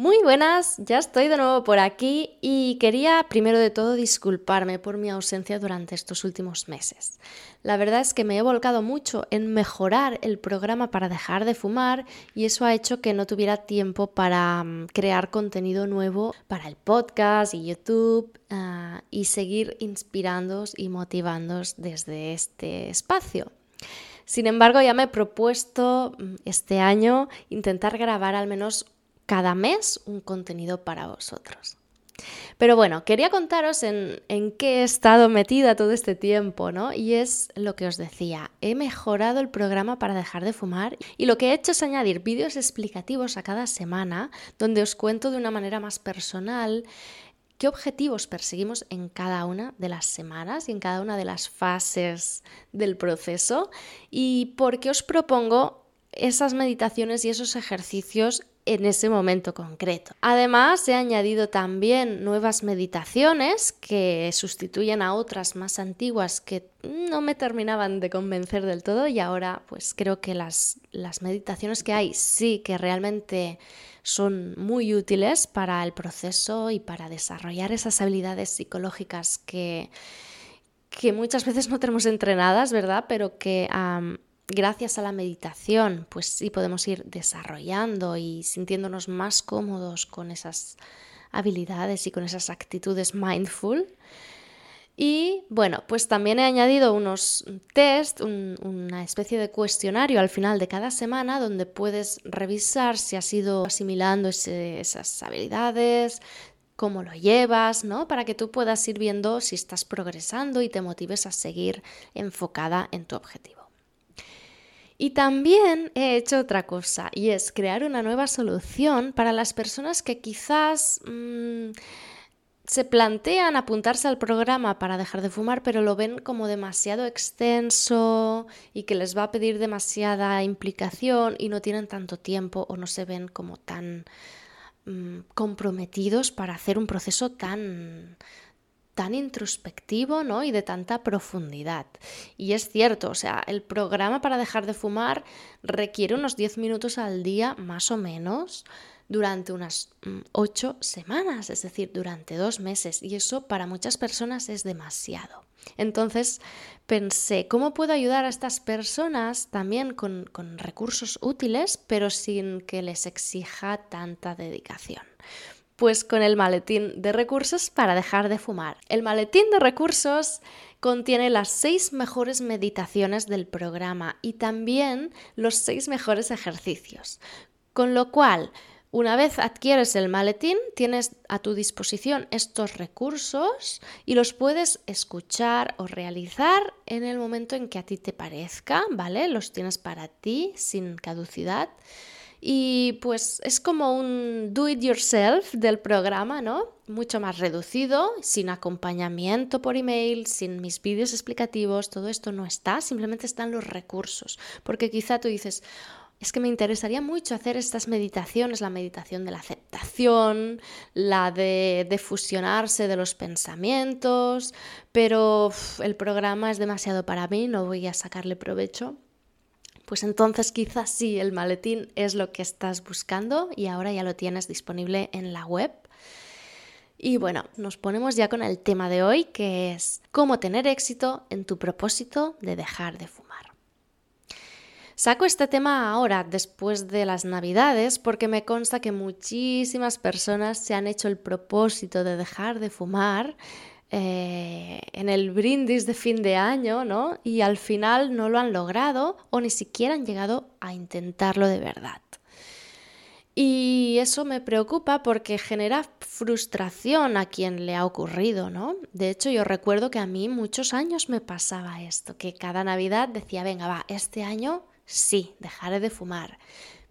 Muy buenas, ya estoy de nuevo por aquí y quería primero de todo disculparme por mi ausencia durante estos últimos meses. La verdad es que me he volcado mucho en mejorar el programa para dejar de fumar y eso ha hecho que no tuviera tiempo para mm, crear contenido nuevo para el podcast y YouTube ah, y seguir inspirándoos y motivándoos desde este espacio. Sin embargo, ya me he propuesto mm, este año intentar grabar al menos cada mes un contenido para vosotros. Pero bueno, quería contaros en, en, qué he estado metida todo este tiempo, ¿no? Y es lo que os decía, he mejorado el programa para dejar de fumar y lo que he hecho es añadir vídeos explicativos a cada semana donde os cuento de una manera más personal qué objetivos perseguimos en cada una de las semanas y en cada una de las fases del proceso y por qué os propongo esas meditaciones y esos ejercicios en ese momento concreto. Además, he añadido también nuevas meditaciones que sustituyen a otras más antiguas que no me terminaban de convencer del todo y ahora pues creo que las, las meditaciones que hay sí que realmente son muy útiles para el proceso y para desarrollar esas habilidades psicológicas que, que muchas veces no tenemos entrenadas, ¿verdad? Pero que gracias a la meditación, pues sí podemos ir desarrollando y sintiéndonos más cómodos con esas habilidades y con esas actitudes mindful. Y bueno, pues también he añadido unos test, una especie de cuestionario al final de cada semana donde puedes revisar si has ido asimilando esas habilidades, cómo lo llevas, ¿no? Para que tú puedas ir viendo si estás progresando y te motives a seguir enfocada en tu objetivo. Y también he hecho otra cosa y es crear una nueva solución para las personas que quizás mm, se plantean apuntarse al programa para dejar de fumar, pero lo ven como demasiado extenso y que les va a pedir demasiada implicación y no tienen tanto tiempo o no se ven como tan mm, comprometidos para hacer un proceso tan tan introspectivo ¿no? y de tanta profundidad. Y es cierto, o sea, el programa para dejar de fumar requiere unos 10 minutos al día más o menos durante unas 8 mm, semanas, es decir, durante dos meses. Y eso para muchas personas es demasiado. Entonces pensé, ¿cómo puedo ayudar a estas personas también con, con recursos útiles, pero sin que les exija tanta dedicación? Pues con el maletín de recursos para dejar de fumar. El maletín de recursos contiene las seis mejores meditaciones del programa y también los seis mejores ejercicios. Con lo cual, una vez adquieres el maletín, tienes a tu disposición estos recursos y los puedes escuchar o realizar en el momento en que a ti te parezca, ¿vale? Los tienes para ti sin caducidad. Y pues es como un do it yourself del programa, ¿no? Mucho más reducido, sin acompañamiento por email, sin mis vídeos explicativos, todo esto no está, simplemente están los recursos. Porque quizá tú dices, es que me interesaría mucho hacer estas meditaciones, la meditación de la aceptación, la de, de fusionarse de los pensamientos, pero el programa es demasiado para mí, no voy a sacarle provecho pues entonces quizás sí el maletín es lo que estás buscando y ahora ya lo tienes disponible en la web. Y bueno, nos ponemos ya con el tema de hoy, que es cómo tener éxito en tu propósito de dejar de fumar. Saco este tema ahora, después de las Navidades, porque me consta que muchísimas personas se han hecho el propósito de dejar de fumar eh, en el brindis de fin de año, ¿no? Y al final no lo han logrado o ni siquiera han llegado a intentarlo de verdad. Y eso me preocupa porque genera frustración a quien le ha ocurrido, ¿no? De hecho, yo recuerdo que a mí muchos años me pasaba esto, que cada Navidad decía, venga, va, este año sí, dejaré de fumar.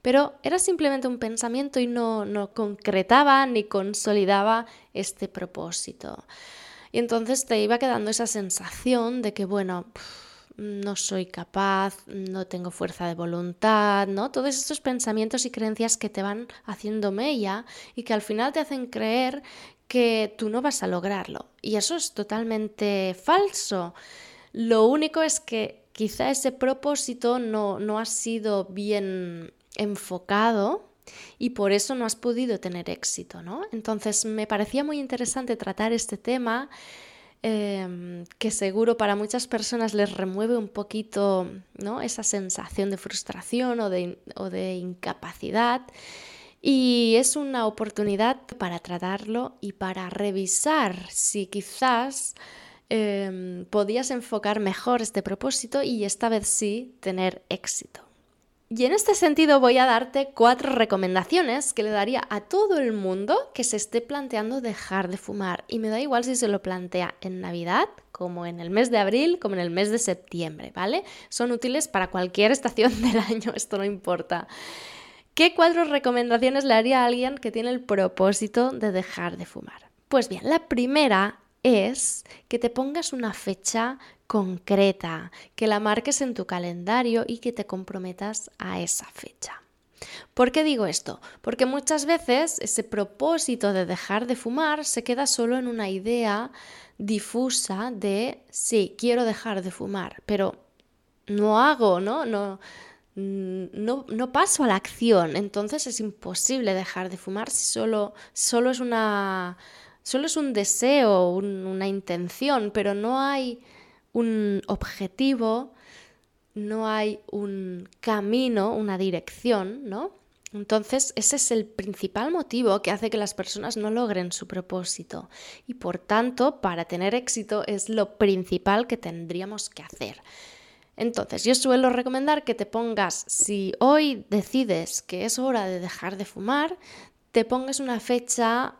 pero era simplemente un pensamiento y no, no concretaba ni consolidaba este propósito. Y entonces te iba quedando esa sensación de que, bueno, no soy capaz, no tengo fuerza de voluntad, ¿no? Todos estos pensamientos y creencias que te van haciendo mella y que al final te hacen creer que tú no vas a lograrlo. Y eso es totalmente falso. Lo único es que quizá ese propósito no, no ha sido bien enfocado y por eso no has podido tener éxito, ¿no? Entonces me parecía muy interesante tratar este tema Em, que seguro para muchas personas les remueve un poquito ¿no? esa sensación de frustración o de, o de incapacidad. Y es una oportunidad para tratarlo y para revisar si quizás eh, podías enfocar mejor este propósito y esta vez sí tener éxito. Y en este sentido voy a darte cuatro recomendaciones que le daría a todo el mundo que se esté planteando dejar de fumar. Y me da igual si se lo plantea en Navidad, como en el mes de abril, como en el mes de septiembre, ¿vale? Son útiles para cualquier estación del año, esto no importa. ¿Qué cuatro recomendaciones le haría a alguien que tiene el propósito de dejar de fumar? Pues bien, la primera es que te pongas una fecha concreta, que la marques en tu calendario y que te comprometas a esa fecha. ¿Por qué digo esto? Porque muchas veces ese propósito de dejar de fumar se queda solo en una idea difusa de sí, quiero dejar de fumar, pero no hago, ¿no? No, no, no paso a la acción. Entonces es imposible dejar de fumar si solo, solo es una. Solo es un deseo, una intención, pero no hay un objetivo, no hay un camino, una dirección, ¿no? Entonces, ese es el principal motivo que hace que las personas no logren su propósito. Y por tanto, para tener éxito es lo principal que tendríamos que hacer. Entonces, yo suelo recomendar que te pongas, si hoy decides que es hora de dejar de fumar, te pongas una fecha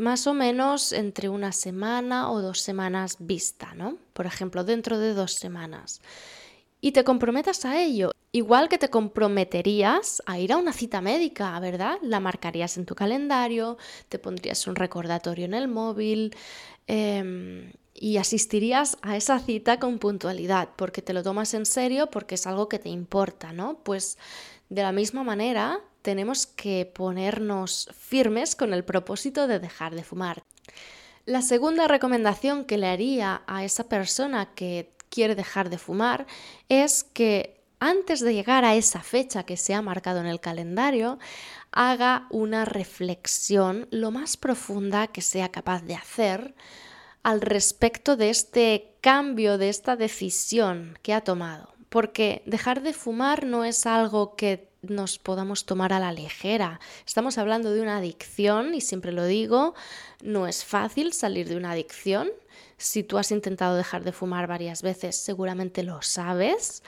más o menos entre una semana o dos semanas vista, ¿no? Por ejemplo, dentro de dos semanas. Y te comprometas a ello, igual que te comprometerías a ir a una cita médica, ¿verdad? La marcarías en tu calendario, te pondrías un recordatorio en el móvil em, y asistirías a esa cita con puntualidad, porque te lo tomas en serio, porque es algo que te importa, ¿no? Pues de la misma manera, tenemos que ponernos firmes con el propósito de dejar de fumar. La segunda recomendación que le haría a esa persona que quiere dejar de fumar es que antes de llegar a esa fecha que se ha marcado en el calendario, haga una reflexión lo más profunda que sea capaz de hacer al respecto de este cambio, de esta decisión que ha tomado. Porque dejar de fumar no es algo que nos podamos tomar a la ligera. Estamos hablando de una adicción y siempre lo digo, no es fácil salir de una adicción. Si tú has intentado dejar de fumar varias veces, seguramente lo sabes.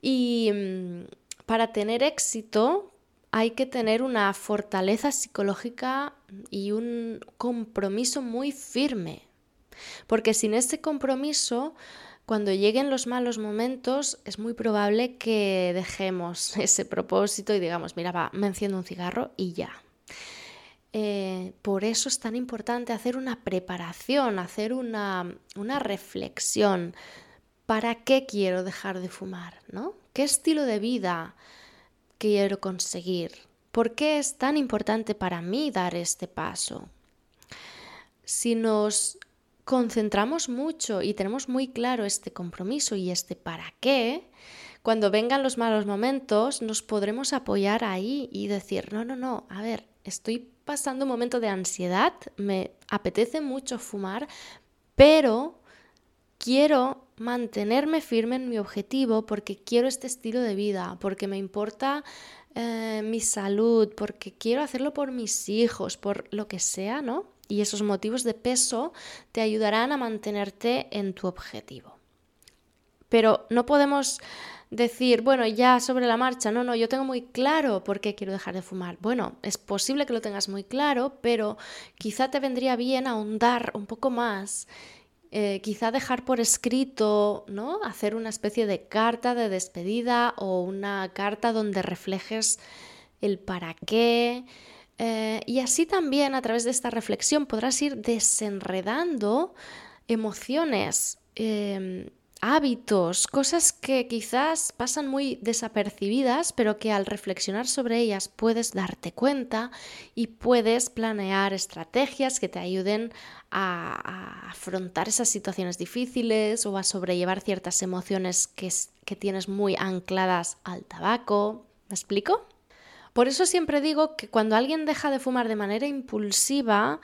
Y mm, para tener éxito hay que tener una fortaleza psicológica y un compromiso muy firme. Porque sin ese compromiso cuando lleguen los malos momentos es muy probable que dejemos ese propósito y digamos, mira, va, me enciendo un cigarro y ya. Eh, por eso es tan importante hacer una preparación, hacer una, una reflexión. ¿Para qué quiero dejar de fumar? ¿no? ¿Qué estilo de vida quiero conseguir? ¿Por qué es tan importante para mí dar este paso? Si nos concentramos mucho y tenemos muy claro este compromiso y este para qué, cuando vengan los malos momentos nos podremos apoyar ahí y decir, no, no, no, a ver, estoy pasando un momento de ansiedad, me apetece mucho fumar, pero quiero mantenerme firme en mi objetivo porque quiero este estilo de vida, porque me importa eh, mi salud, porque quiero hacerlo por mis hijos, por lo que sea, ¿no? Y esos motivos de peso te ayudarán a mantenerte en tu objetivo. Pero no podemos decir, bueno, ya sobre la marcha, no, no, yo tengo muy claro por qué quiero dejar de fumar. Bueno, es posible que lo tengas muy claro, pero quizá te vendría bien ahondar un poco más, eh, quizá dejar por escrito, ¿no? Hacer una especie de carta de despedida o una carta donde reflejes el para qué. Eh, y así también a través de esta reflexión podrás ir desenredando emociones, em, hábitos, cosas que quizás pasan muy desapercibidas, pero que al reflexionar sobre ellas puedes darte cuenta y puedes planear estrategias que te ayuden a, afrontar esas situaciones difíciles o a sobrellevar ciertas emociones que, que tienes muy ancladas al tabaco. ¿Me explico? Por eso siempre digo que cuando alguien deja de fumar de manera impulsiva,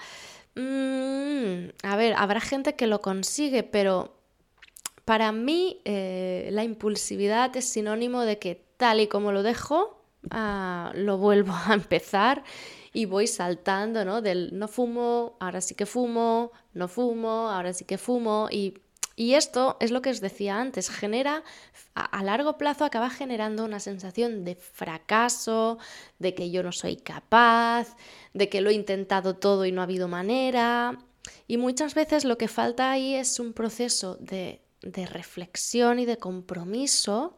mm, a ver, habrá gente que lo consigue, pero para mí eh, la impulsividad es sinónimo de que tal y como lo dejo, ah, lo vuelvo a empezar y voy saltando, ¿no? Del no fumo, ahora sí que fumo, no fumo, ahora sí que fumo y y esto es lo que os decía antes, genera, a, largo plazo acaba generando una sensación de fracaso, de que yo no soy capaz, de que lo he intentado todo y no ha habido manera. Y muchas veces lo que falta ahí es un proceso de, de reflexión y de compromiso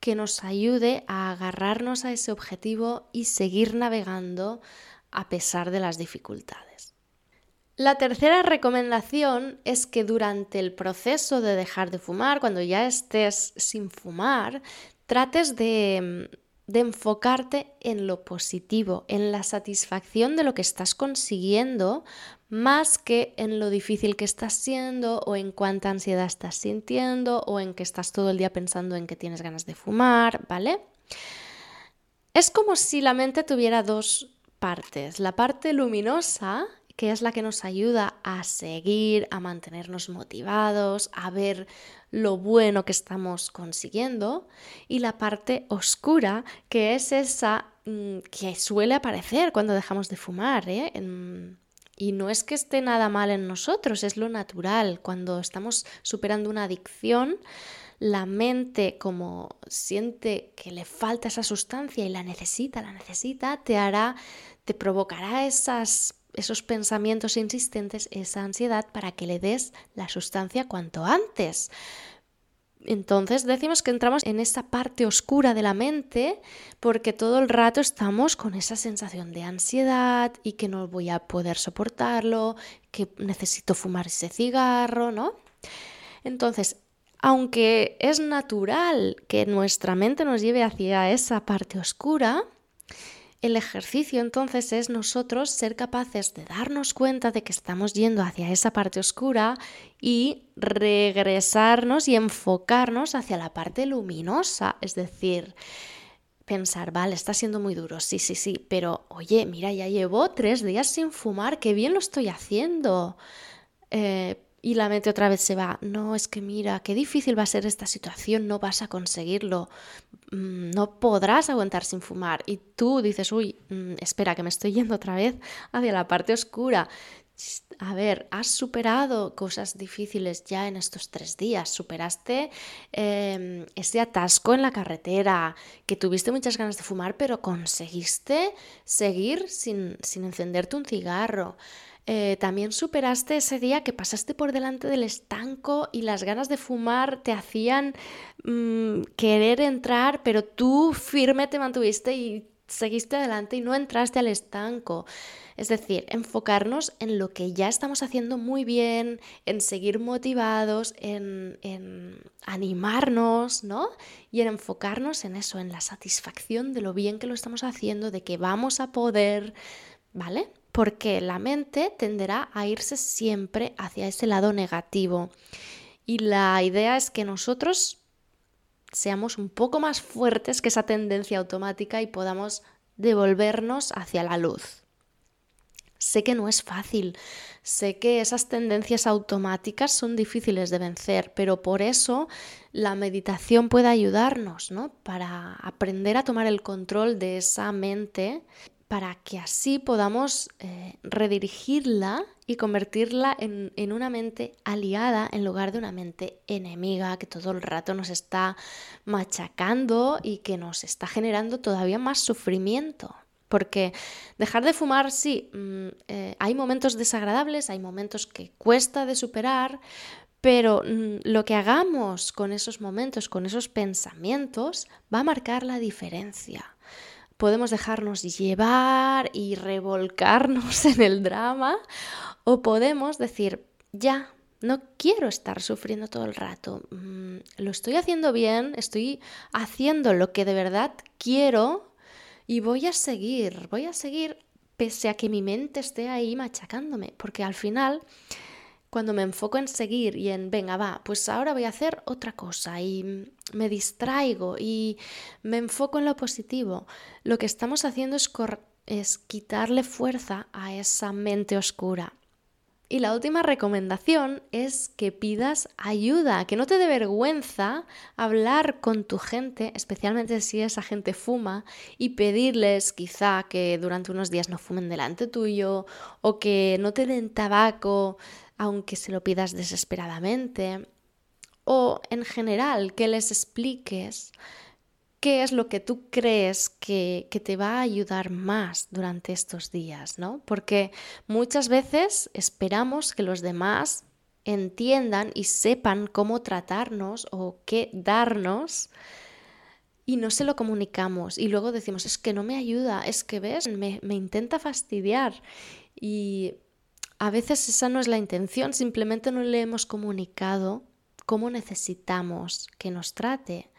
que nos ayude a agarrarnos a ese objetivo y seguir navegando a pesar de las dificultades. La tercera recomendación es que durante el proceso de dejar de fumar, cuando ya estés sin fumar, trates de, enfocarte en lo positivo, en la satisfacción de lo que estás consiguiendo, más que en lo difícil que estás siendo o en cuánta ansiedad estás sintiendo o en que estás todo el día pensando en que tienes ganas de fumar, ¿vale? Es como si la mente tuviera dos partes. La parte luminosa que es la que nos ayuda a seguir, a mantenernos motivados, a ver lo bueno que estamos consiguiendo, y la parte oscura, que es esa mm, que suele aparecer cuando dejamos de fumar. ¿eh? Y no es que esté nada mal en nosotros, es lo natural. Cuando estamos superando una adicción, la mente como siente que le falta esa sustancia y la necesita, la necesita, te hará, te provocará esas esos pensamientos insistentes, esa ansiedad, para que le des la sustancia cuanto antes. Entonces decimos que entramos en esa parte oscura de la mente porque todo el rato estamos con esa sensación de ansiedad y que no voy a poder soportarlo, que necesito fumar ese cigarro, ¿no? Entonces, aunque es natural que nuestra mente nos lleve hacia esa parte oscura, el ejercicio entonces es nosotros ser capaces de darnos cuenta de que estamos yendo hacia esa parte oscura y regresarnos y enfocarnos hacia la parte luminosa, es decir, pensar, vale, está siendo muy duro, sí, sí, sí, pero oye, mira, ya llevo tres días sin fumar, qué bien lo estoy haciendo. Eh, y la mente otra vez se va, no, es que mira, qué difícil va a ser esta situación, no vas a conseguirlo, mm, no podrás aguantar sin fumar. Y tú dices, uy, mm, espera, que me estoy yendo otra vez hacia la parte oscura. A ver, has superado cosas difíciles ya en estos tres días. Superaste em, ese atasco en la carretera, que tuviste muchas ganas de fumar, pero conseguiste seguir sin, sin encenderte un cigarro. Eh, también superaste ese día que pasaste por delante del estanco y las ganas de fumar te hacían mm, querer entrar, pero tú firme te mantuviste y seguiste adelante y no entraste al estanco. Es decir, enfocarnos en lo que ya estamos haciendo muy bien, en seguir motivados, en, en, animarnos, ¿no? Y en enfocarnos en eso, en la satisfacción de lo bien que lo estamos haciendo, de que vamos a poder, ¿vale? Porque la mente tenderá a irse siempre hacia ese lado negativo. Y la idea es que nosotros seamos un poco más fuertes que esa tendencia automática y podamos devolvernos hacia la luz. Sé que no es fácil, sé que esas tendencias automáticas son difíciles de vencer, pero por eso la meditación puede ayudarnos, ¿no? Para aprender a tomar el control de esa mente para que así podamos eh, redirigirla y convertirla en, en, una mente aliada en lugar de una mente enemiga que todo el rato nos está machacando y que nos está generando todavía más sufrimiento. Porque dejar de fumar, sí, mm, eh, hay momentos desagradables, hay momentos que cuesta de superar, pero mm, lo que hagamos con esos momentos, con esos pensamientos, va a marcar la diferencia podemos dejarnos llevar y revolcarnos en el drama o podemos decir, ya, no quiero estar sufriendo todo el rato. Mm, lo estoy haciendo bien, estoy haciendo lo que de verdad quiero y voy a seguir, voy a seguir pese a que mi mente esté ahí machacándome, porque al final cuando me enfoco en seguir y en, venga, va, pues ahora voy a hacer otra cosa y me distraigo y me enfoco en lo positivo, lo que estamos haciendo es, quitarle fuerza a esa mente oscura. Y la última recomendación es que pidas ayuda, que no te dé vergüenza hablar con tu gente, especialmente si esa gente fuma, y pedirles quizá que durante unos días no fumen delante tuyo o que no te den tabaco aunque se lo pidas desesperadamente, o en general que les expliques qué es lo que tú crees que, que, te va a ayudar más durante estos días, ¿no? Porque muchas veces esperamos que los demás entiendan y sepan cómo tratarnos o qué darnos y no se lo comunicamos y luego decimos, es que no me ayuda, es que ves, me, me intenta fastidiar y a veces esa no es la intención, simplemente no le hemos comunicado cómo necesitamos que nos trate.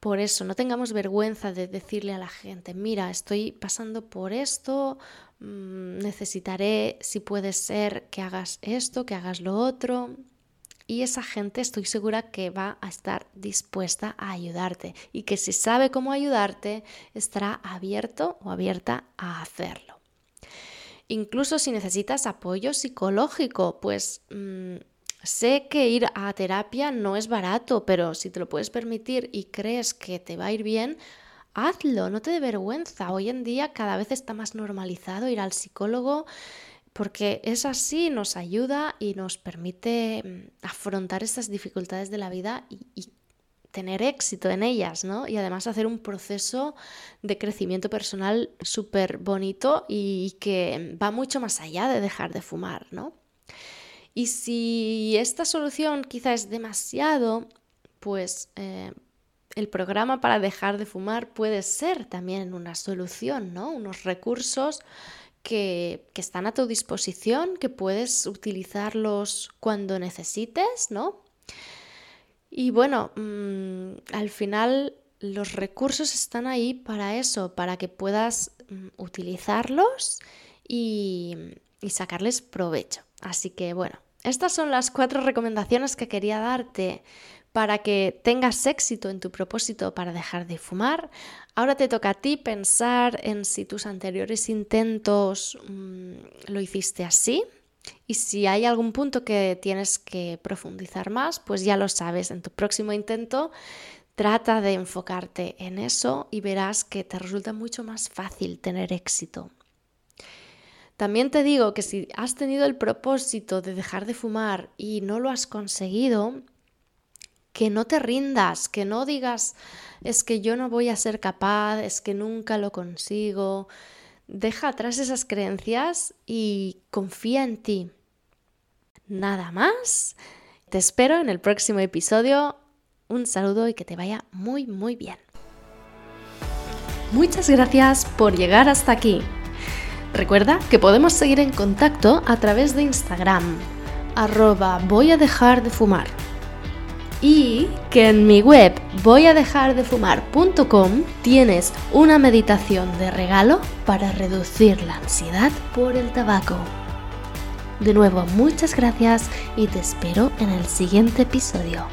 Por eso, no tengamos vergüenza de decirle a la gente, mira, estoy pasando por esto, mm, necesitaré, si puede ser, que hagas esto, que hagas lo otro. Y esa gente estoy segura que va a estar dispuesta a ayudarte y que si sabe cómo ayudarte, estará abierto o abierta a hacerlo. Incluso si necesitas apoyo psicológico, pues mm, sé que ir a terapia no es barato, pero si te lo puedes permitir y crees que te va a ir bien, hazlo, no te dé vergüenza. Hoy en día cada vez está más normalizado ir al psicólogo porque es así, nos ayuda y nos permite mm, afrontar estas dificultades de la vida y tener éxito en ellas, ¿no? Y además hacer un proceso de crecimiento personal súper bonito y que va mucho más allá de dejar de fumar, ¿no? Y si esta solución quizá es demasiado, pues eh, el programa para dejar de fumar puede ser también una solución, ¿no? Unos recursos que, que están a tu disposición, que puedes utilizarlos cuando necesites, ¿no? Y bueno, mm, al final los recursos están ahí para eso, para que puedas mm, utilizarlos y, y sacarles provecho. Así que bueno, estas son las cuatro recomendaciones que quería darte para que tengas éxito en tu propósito para dejar de fumar. Ahora te toca a ti pensar en si tus anteriores intentos mm, lo hiciste así, y si hay algún punto que tienes que profundizar más, pues ya lo sabes, en tu próximo intento trata de enfocarte en eso y verás que te resulta mucho más fácil tener éxito. También te digo que si has tenido el propósito de dejar de fumar y no lo has conseguido, que no te rindas, que no digas es que yo no voy a ser capaz, es que nunca lo consigo, Deja atrás esas creencias y confía en ti. Nada más. Te espero en el próximo episodio. Un saludo y que te vaya muy, muy bien. Muchas gracias por llegar hasta aquí. Recuerda que podemos seguir en contacto a través de Instagram, arroba voy a dejar de fumar y que en mi web voyadejardefumar.com tienes una meditación de regalo para reducir la ansiedad por el tabaco. De nuevo, muchas gracias y te espero en el siguiente episodio.